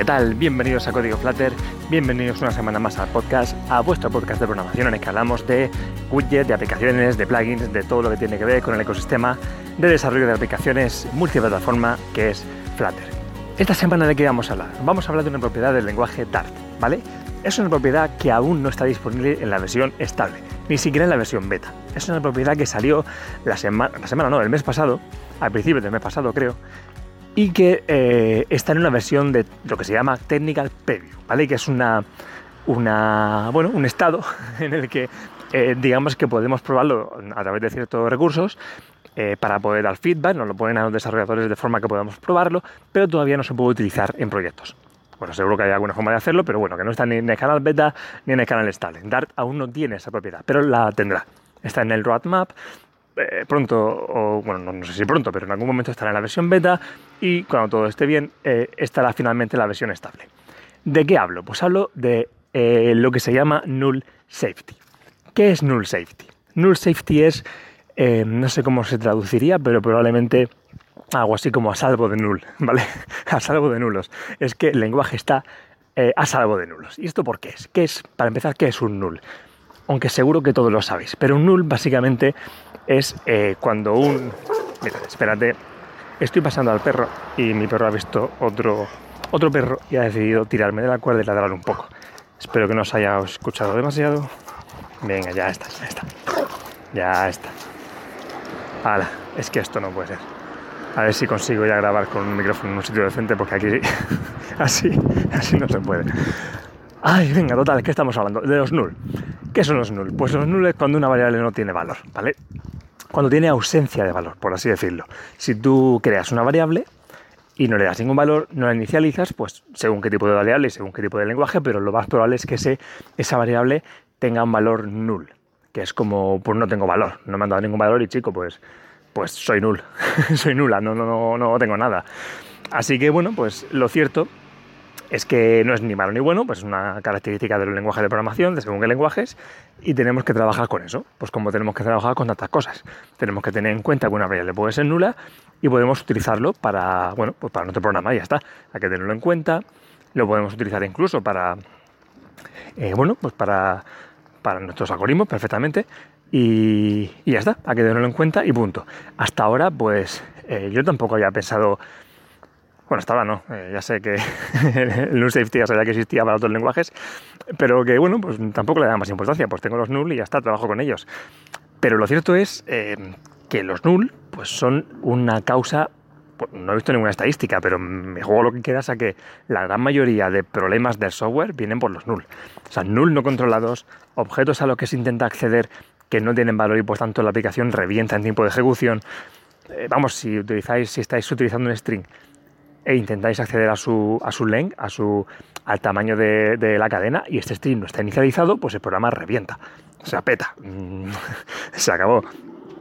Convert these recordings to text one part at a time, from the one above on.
¿qué tal? Bienvenidos a Código Flutter, bienvenidos una semana más al podcast, a vuestro podcast de programación en el que hablamos de widgets, de aplicaciones, de plugins, de todo lo que tiene que ver con el ecosistema de desarrollo de aplicaciones multiplataforma que es Flutter. Esta semana de qué vamos a hablar? Vamos a hablar de una propiedad del lenguaje Dart, ¿vale? Es una propiedad que aún no está disponible en la versión estable, ni siquiera en la versión beta. Es una propiedad que salió la semana, la semana no, el mes pasado, al principio del mes pasado creo, y que eh, está en una versión de lo que se llama Technical Preview, ¿vale? Que es una, una bueno, un estado en el que eh, digamos que podemos probarlo a través de ciertos recursos eh, para poder dar feedback, nos lo ponen a los desarrolladores de forma que podamos probarlo, pero todavía no se puede utilizar en proyectos. Bueno, seguro que hay alguna forma de hacerlo, pero bueno, que no está ni en el canal beta ni en el canal estable. Dart aún no tiene esa propiedad, pero la tendrá. Está en el roadmap, eh, pronto, o bueno, no, sé si pronto, pero en algún momento estará en la versión beta y cuando todo esté bien eh, estará finalmente la versión estable. ¿De qué hablo? Pues hablo de eh, lo que se llama null safety. ¿Qué es null safety? Null safety es, no sé cómo se traduciría, pero probablemente algo así como a salvo de null, ¿vale? a salvo de nulos. Es que el lenguaje está a salvo de nulos. ¿Y esto por qué es? ¿Qué es? Para empezar, ¿qué es un null? Aunque seguro que todos lo sabéis, pero un null básicamente es eh, cuando un... Mira, espérate, estoy pasando al perro y mi perro ha visto otro, otro perro y ha decidido tirarme de la cuerda y ladrar un poco. Espero que no os haya escuchado demasiado. Venga, ya está, ya está. Ya está. Hala, es que esto no puede ser. A ver si consigo ya grabar con un micrófono en un sitio decente porque aquí así, así no se puede. Ay, venga, total, ¿qué estamos hablando? De los null. ¿Qué son los null? Pues los null es cuando una variable no tiene valor, ¿vale? Cuando tiene ausencia de valor, por así decirlo. Si tú creas una variable y no le das ningún valor, no la inicializas, pues según qué tipo de variable y según qué tipo de lenguaje, pero lo más probable es que ese, esa variable tenga un valor null, que es como, pues no tengo valor, no me han dado ningún valor y chico, pues, pues soy null, soy nula, no, no, no, no tengo nada. Así que bueno, pues lo cierto es que no es ni malo ni bueno, pues es una característica del lenguaje de programación, de según qué lenguajes, y tenemos que trabajar con eso, pues como tenemos que trabajar con tantas cosas. Tenemos que tener en cuenta que una variable puede ser nula y podemos utilizarlo para, bueno, pues para nuestro programa, y ya está. Hay que tenerlo en cuenta, lo podemos utilizar incluso para, eh, bueno, pues para, para nuestros algoritmos perfectamente, y, ya está, hay que tenerlo en cuenta y punto. Hasta ahora, pues eh, yo tampoco había pensado bueno, ahora no, eh, ya sé que el null safety ya sabía que existía para otros lenguajes, pero que bueno, pues tampoco le da más importancia, pues tengo los null y ya está, trabajo con ellos. Pero lo cierto es eh, que los null pues son una causa, pues, no he visto ninguna estadística, pero me juego lo que quieras a que la gran mayoría de problemas del software vienen por los null. O sea, null no controlados, objetos a los que se intenta acceder que no tienen valor y por tanto la aplicación revienta en tiempo de ejecución. Eh, vamos, si utilizáis, si estáis utilizando un string e intentáis acceder a su, a su length, a su, al tamaño de, la cadena y este string no está inicializado, pues el programa revienta, se apeta, se acabó.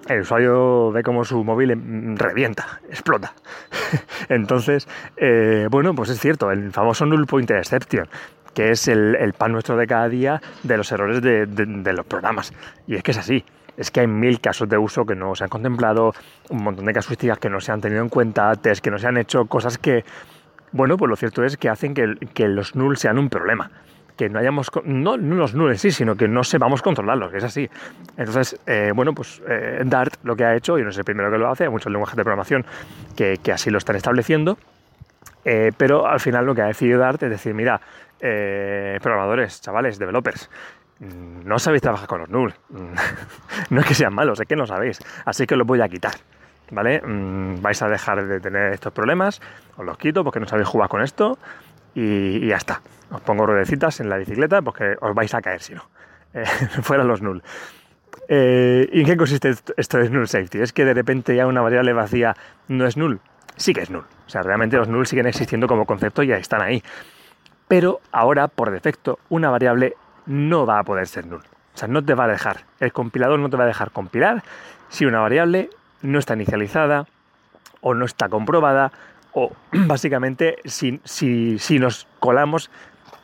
El usuario ve como su móvil mm, revienta, explota. Entonces, eh, bueno, pues es cierto, el famoso null pointer exception, que es el, pan nuestro de cada día de los errores de los programas. Y es que es así es que hay mil casos de uso que no se han contemplado, un montón de casuísticas que no se han tenido en cuenta, test que no se han hecho, cosas que, bueno, pues lo cierto es que hacen que, los null sean un problema. Que no hayamos, no, no los null sí, sino que no sepamos controlarlos, que es así. Entonces, eh, bueno, pues eh, Dart lo que ha hecho, y no es el primero que lo hace, hay muchos lenguajes de programación que, así lo están estableciendo, eh, pero al final lo que ha decidido Dart es decir, mira, programadores, chavales, developers, no sabéis trabajar con los null. no es que sean malos, es que no sabéis. Así que los voy a quitar. ¿Vale? Mm, vais a dejar de tener estos problemas, os los quito porque no sabéis jugar con esto y, ya está. Os pongo ruedecitas en la bicicleta porque os vais a caer si no. Eh, fuera los null. Eh, ¿Y en qué consiste esto de null safety? ¿Es que de repente ya una variable vacía no es null? Sí que es null. O sea, realmente los null siguen existiendo como concepto y ya están ahí. Pero ahora, por defecto, una variable no va a poder ser null. O sea, no te va a dejar, el compilador no te va a dejar compilar si una variable no está inicializada o no está comprobada o básicamente si, si, nos colamos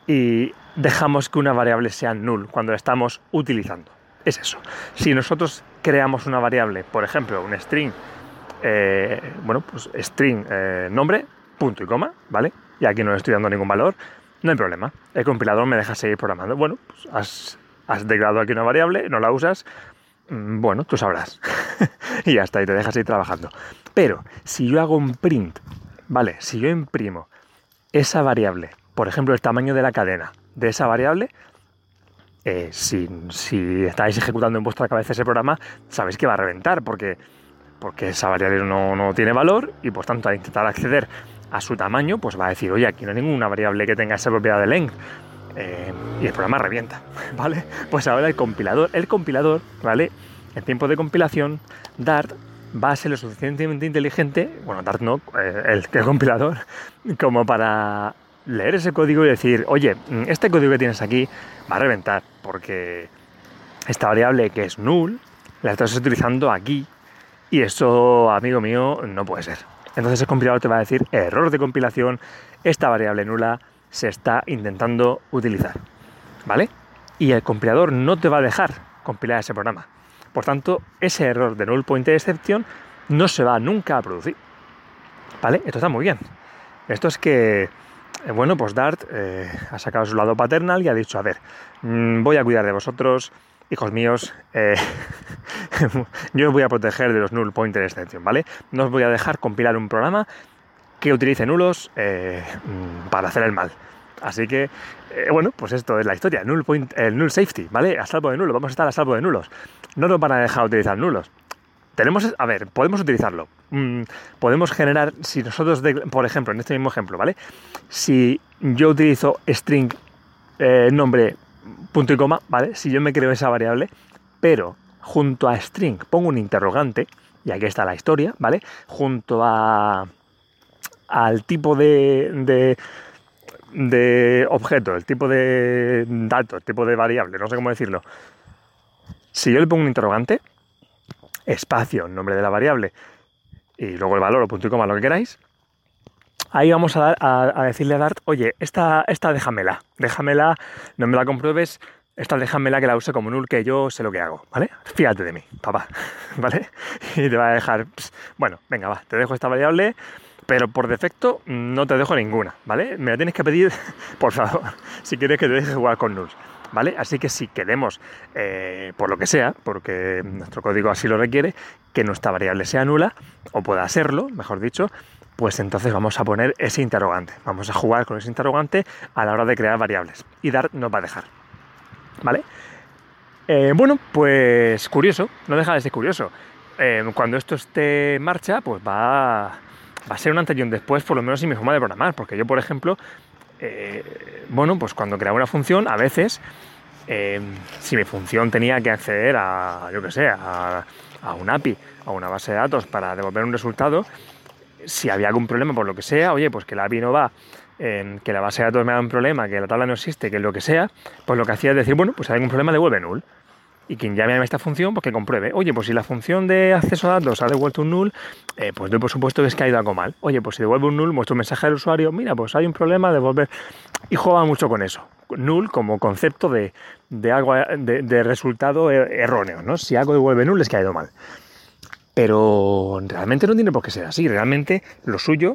y dejamos que una variable sea null cuando la estamos utilizando. Es eso. Si nosotros creamos una variable, por ejemplo, un string, eh, bueno, pues string eh, nombre, punto y coma, ¿vale? y aquí no le estoy dando ningún valor, no hay problema. El compilador me deja seguir programando. Bueno, pues has, has aquí una variable, no la usas, mm, bueno, tú sabrás. y ya está, y te dejas seguir trabajando. Pero si yo hago un print, ¿vale? Si yo imprimo esa variable, por ejemplo, el tamaño de la cadena de esa variable, eh, si, estáis ejecutando en vuestra cabeza ese programa, sabéis que va a reventar porque, porque esa variable no, tiene valor y por tanto al intentar acceder a su tamaño, pues va a decir, oye, aquí no hay ninguna variable que tenga esa propiedad de length. Eh, y el programa revienta, ¿vale? Pues ahora el compilador, el compilador, ¿vale? En tiempo de compilación, Dart va a ser lo suficientemente inteligente, bueno, Dart no, eh, el, el compilador, como para leer ese código y decir, oye, este código que tienes aquí va a reventar, porque esta variable que es null, la estás utilizando aquí, y eso, amigo mío, no puede ser. Entonces el compilador te va a decir, error de compilación, esta variable nula se está intentando utilizar. ¿Vale? Y el compilador no te va a dejar compilar ese programa. Por tanto, ese error de null pointer exception no se va nunca a producir. ¿Vale? Esto está muy bien. Esto es que eh, bueno, pues Dart eh, ha sacado su lado paternal y ha dicho, a ver, mm, voy a cuidar de vosotros, hijos míos, eh, yo os voy a proteger de los null pointer exception, ¿vale? No os voy a dejar compilar un programa que utilice nulos mm, para hacer el mal. Así que, bueno, pues esto es la historia, null el null safety, ¿vale? A salvo de nulos, vamos a estar a salvo de nulos. No nos van a dejar utilizar nulos. Tenemos, a ver, podemos utilizarlo. Mm, podemos generar, si nosotros, por ejemplo, en este mismo ejemplo, ¿vale? Si yo utilizo string eh, nombre punto y coma, ¿vale? Si yo me creo esa variable, pero junto a string pongo un interrogante, y aquí está la historia, ¿vale? Junto a al tipo de, de, de objeto, el tipo de dato, el tipo de variable, no sé cómo decirlo. Si yo le pongo un interrogante, espacio, nombre de la variable, y luego el valor o punto y coma, lo que queráis, ahí vamos a, a, decirle a Dart, oye, esta, esta déjamela, déjamela, no me la compruebes, esta déjamela que la use como null, que yo sé lo que hago, ¿vale? Fíjate de mí, papá, ¿vale? Y te va a dejar, bueno, venga, va, te dejo esta variable, pero por defecto no te dejo ninguna, ¿vale? Me la tienes que pedir, por favor, si quieres que te deje jugar con nulls. ¿vale? Así que si queremos, eh, por lo que sea, porque nuestro código así lo requiere, que nuestra variable sea nula, o pueda serlo, mejor dicho, pues entonces vamos a poner ese interrogante. Vamos a jugar con ese interrogante a la hora de crear variables. Y Dart nos va a dejar. ¿Vale? Eh, bueno, pues curioso, no deja de ser curioso. Eh, cuando esto esté en marcha, pues va, va a ser un antes y un después, por lo menos en mi forma de programar. Porque yo, por ejemplo, eh, bueno, pues cuando creaba una función, a veces, si mi función tenía que acceder a, yo que sé, a, un API, a una base de datos para devolver un resultado, si había algún problema por lo que sea, oye, pues que la API no va, que la base de datos me da un problema, que la tabla no existe, que lo que sea, pues lo que hacía es decir, bueno, pues si hay algún problema, devuelve null y quien llame a esta función, pues que compruebe. Oye, pues si la función de acceso a datos ha devuelto un null, eh, pues yo por supuesto que es que ha ido algo mal. Oye, pues si devuelve un null, muestro un mensaje al usuario, mira, pues hay un problema, devolver. Y juega mucho con eso. Null como concepto de, algo de, resultado er, erróneo, ¿no? Si algo devuelve null es que ha ido mal. Pero realmente no tiene por qué ser así. Realmente lo suyo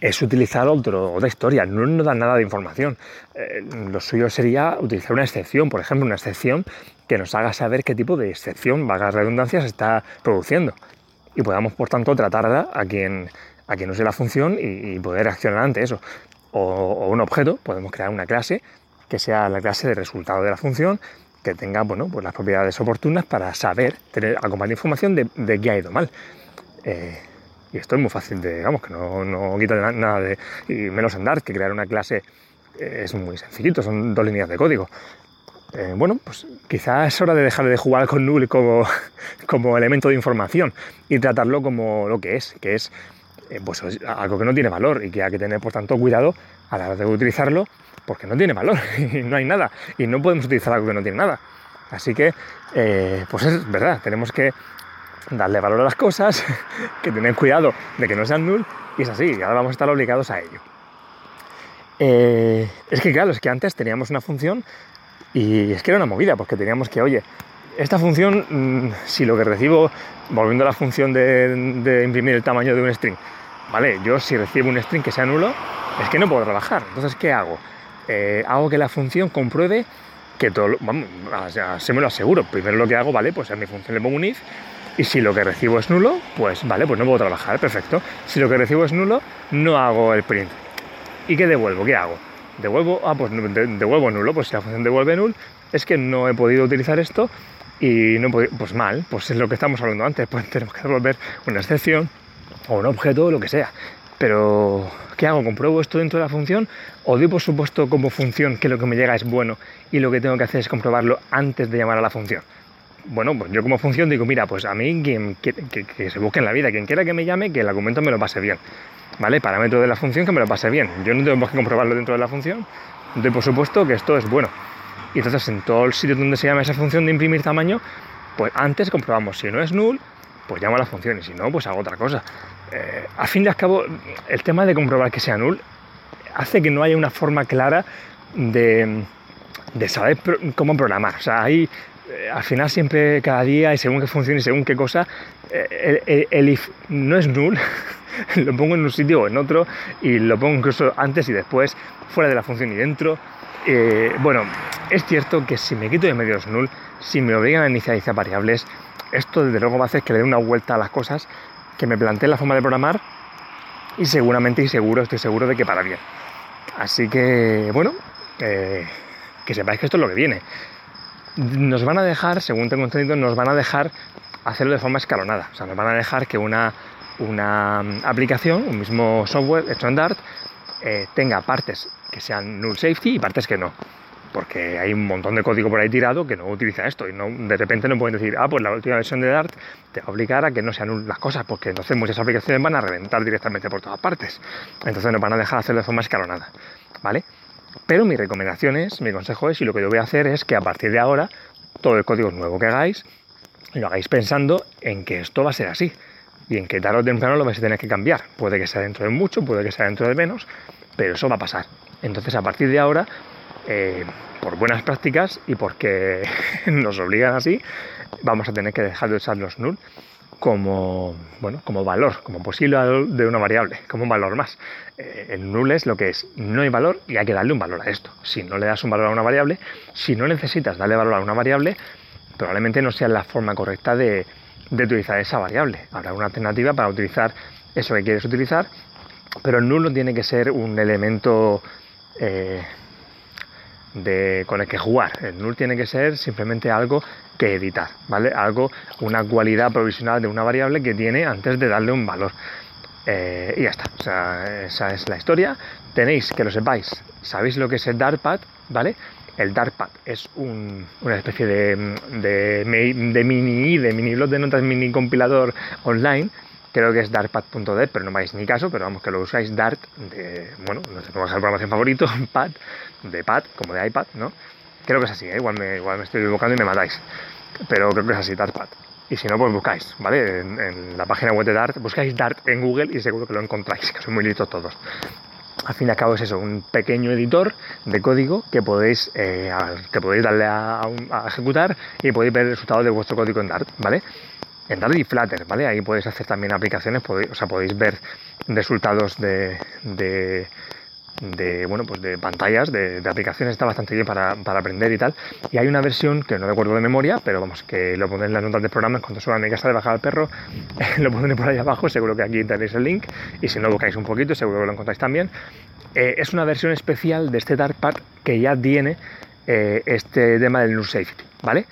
es utilizar otro, otra historia, no nos da nada de información. Eh, lo suyo sería utilizar una excepción, por ejemplo, una excepción que nos haga saber qué tipo de excepción, vagas redundancias, está produciendo. Y podamos, por tanto, tratarla a quien, a quien use la función y, poder accionar ante eso. O, un objeto, podemos crear una clase que sea la clase de resultado de la función, que tenga bueno, pues las propiedades oportunas para saber, tener de información de, de qué ha ido mal. Eh, y esto es muy fácil de, digamos, que no, no quita nada de, y menos en Dart, que crear una clase eh, es muy sencillito, son dos líneas de código. Eh, bueno, pues quizás es hora de dejar de jugar con null como, como elemento de información y tratarlo como lo que es, que es eh, pues algo que no tiene valor y que hay que tener por tanto cuidado a la hora de utilizarlo porque no tiene valor y no hay nada y no podemos utilizar algo que no tiene nada. Así que, pues es verdad, tenemos que darle valor a las cosas, que tener cuidado de que no sean null, y es así, ahora vamos a estar obligados a ello. Eh, es que claro, es que antes teníamos una función y es que era una movida, porque teníamos que, oye, esta función, mm, si lo que recibo, volviendo a la función de, imprimir el tamaño de un string, ¿vale? Yo si recibo un string que sea nulo, es que no puedo trabajar. Entonces, ¿qué hago? Eh, hago que la función compruebe que todo, vamos, se me lo aseguro. Primero lo que hago, vale, pues a mi función le pongo un if y si lo que recibo es nulo, pues vale, pues no puedo trabajar, perfecto. Si lo que recibo es nulo, no hago el print. ¿Y qué devuelvo? ¿Qué hago? Devuelvo, ah, pues devuelvo nulo, pues si la función devuelve null, es que no he podido utilizar esto y no he podido, pues mal, pues es lo que estamos hablando antes, pues tenemos que devolver una excepción o un objeto o lo que sea. Pero, ¿qué hago? ¿Compruebo esto dentro de la función? ¿O doy por supuesto como función que lo que me llega es bueno y lo que tengo que hacer es comprobarlo antes de llamar a la función? Bueno, pues yo como función digo, mira, pues a mí quien, que, se busque en la vida, quien quiera que me llame, que el argumento me lo pase bien. ¿Vale? Parámetro de la función que me lo pase bien. Yo no tengo que comprobarlo dentro de la función. Doy por supuesto que esto es bueno. Y entonces en todo el sitio donde se llama esa función de imprimir tamaño, pues antes comprobamos si no es null, pues llamo a la función y si no, pues hago otra cosa. Eh, a fin de cabo, el tema de comprobar que sea null hace que no haya una forma clara de, saber cómo programar. O sea, hay, eh, al final siempre, cada día, y según qué función y según qué cosa, eh, el, if no es null, lo pongo en un sitio o en otro y lo pongo incluso antes y después, fuera de la función y dentro. bueno, es cierto que si me quito de medio es null, si me obligan a inicializar variables, esto desde luego va a hacer que le dé una vuelta a las cosas que me plantee la forma de programar y seguramente y seguro, estoy seguro de que para bien. Así que, bueno, eh, que sepáis que esto es lo que viene. Nos van a dejar, según tengo entendido, nos van a dejar hacerlo de forma escalonada. O sea, nos van a dejar que una, una aplicación, un mismo software hecho en Dart, eh, tenga partes que sean null safety y partes que no porque hay un montón de código por ahí tirado que no utiliza esto y no, de repente no pueden decir, ah, pues la última versión de Dart te va a obligar a que no sean las cosas, porque entonces muchas aplicaciones van a reventar directamente por todas partes. Entonces nos van a dejar hacerlo de forma escalonada, ¿vale? Pero mi recomendación es, mi consejo es, y lo que yo voy a hacer es que a partir de ahora, todo el código nuevo que hagáis, lo hagáis pensando en que esto va a ser así y en que tarde o temprano lo vais a tener que cambiar. Puede que sea dentro de mucho, puede que sea dentro de menos, pero eso va a pasar. Entonces a partir de ahora eh, por buenas prácticas y porque nos obligan así, vamos a tener que dejar de usar los null como, bueno, como valor, como posible valor de una variable, como un valor más. Eh, el null es lo que es, no hay valor y hay que darle un valor a esto. Si no le das un valor a una variable, si no necesitas darle valor a una variable, probablemente no sea la forma correcta de, utilizar esa variable. Habrá una alternativa para utilizar eso que quieres utilizar, pero el null no tiene que ser un elemento eh, con el que jugar. El null tiene que ser simplemente algo que editar, ¿vale? Algo, una cualidad provisional de una variable que tiene antes de darle un valor. Eh, y ya está, o sea, esa es la historia. Tenéis que lo sepáis, sabéis lo que es el Dartpad, ¿vale? El Dartpad es una especie de, de, de mini de mini blog de notas, mini compilador online creo que es dartpad.dev, pero no vais ni caso, pero vamos, que lo usáis Dart, de, bueno, no sé, el programación favorito, pad, de pad, como de iPad, ¿no? Creo que es así, ¿eh? igual, me, igual me estoy equivocando y me matáis, pero creo que es así, Dartpad. Y si no, pues buscáis, ¿vale? En, la página web de Dart, buscáis Dart en Google y seguro que lo encontráis, que son muy listos todos. Al fin y al cabo es eso, un pequeño editor de código que podéis, eh, que podéis darle a, a, ejecutar y podéis ver el resultado de vuestro código en Dart, ¿vale? En Dart y Flutter, ¿vale? Ahí podéis hacer también aplicaciones, podéis, o sea, podéis ver resultados de, de, bueno, pues de pantallas, de, aplicaciones, está bastante bien para, aprender y tal. Y hay una versión que no recuerdo de memoria, pero vamos, que lo pondré en las notas del programa cuando suba a mi casa de bajar al perro, lo pondré por ahí abajo, seguro que aquí tenéis el link, y si no buscáis un poquito, seguro que lo encontráis también. Eh, es una versión especial de este Dartpad que ya tiene eh, este tema del Null Safety, ¿vale?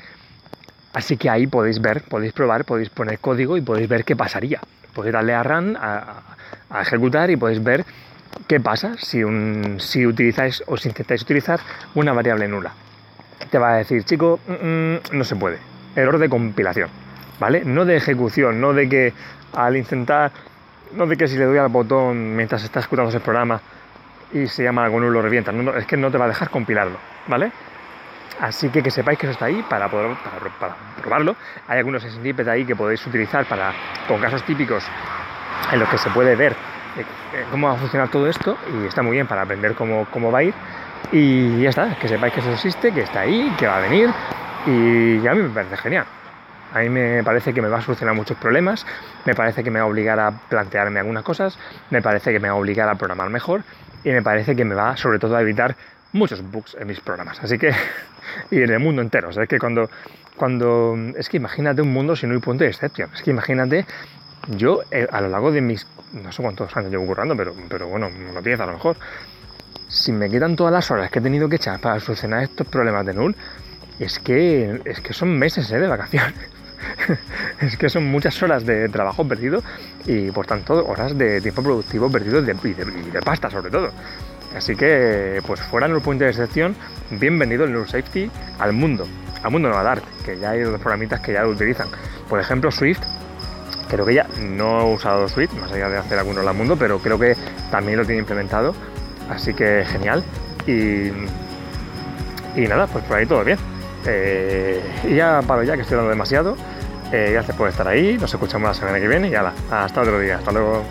Así que ahí podéis ver, podéis probar, podéis poner código y podéis ver qué pasaría. Podéis darle a run, a, ejecutar y podéis ver qué pasa si, si utilizáis o si intentáis utilizar una variable nula. Te va a decir, chico, mm, mm, no se puede. Error de compilación, ¿vale? No de ejecución, no de que al intentar, no de que si le doy al botón mientras está ejecutando ese programa y se llama algo nulo revienta. es que no te va a dejar compilarlo, ¿vale? Así que que sepáis que eso está ahí para, poder, para, probarlo. Hay algunos snippets ahí que podéis utilizar para, con casos típicos en los que se puede ver eh, eh, cómo va a funcionar todo esto y está muy bien para aprender cómo, cómo va a ir. Y ya está, que sepáis que eso existe, que está ahí, que va a venir y a mí me parece genial. A mí me parece que me va a solucionar muchos problemas, me parece que me va a obligar a plantearme algunas cosas, me parece que me va a obligar a programar mejor y me parece que me va sobre todo a evitar muchos bugs en mis programas. Así que, y en el mundo entero. O sea, que cuando, cuando, es que imagínate un mundo sin un punto de excepción. Es que imagínate, yo eh, a lo largo de mis, no sé cuántos años llevo currando, pero, pero bueno, no tienes a lo mejor. Si me quitan todas las horas que he tenido que echar para solucionar estos problemas de null, es que, es que son meses ¿eh? de vacaciones. es que son muchas horas de trabajo perdido y por tanto horas de tiempo productivo perdido y de, de, pasta sobre todo. Así que, pues fuera el punto de excepción, bienvenido el Null Safety al mundo, al mundo no al arte, que ya hay otros programitas que ya lo utilizan. Por ejemplo, Swift, creo que ya no he usado Swift, más allá de hacer algunos al mundo, pero creo que también lo tiene implementado, así que genial. Y, y nada, pues por ahí todo bien. Eh, y ya paro ya, que estoy hablando demasiado. Eh, gracias por estar ahí, nos escuchamos la semana que viene y ya hasta otro día, hasta luego.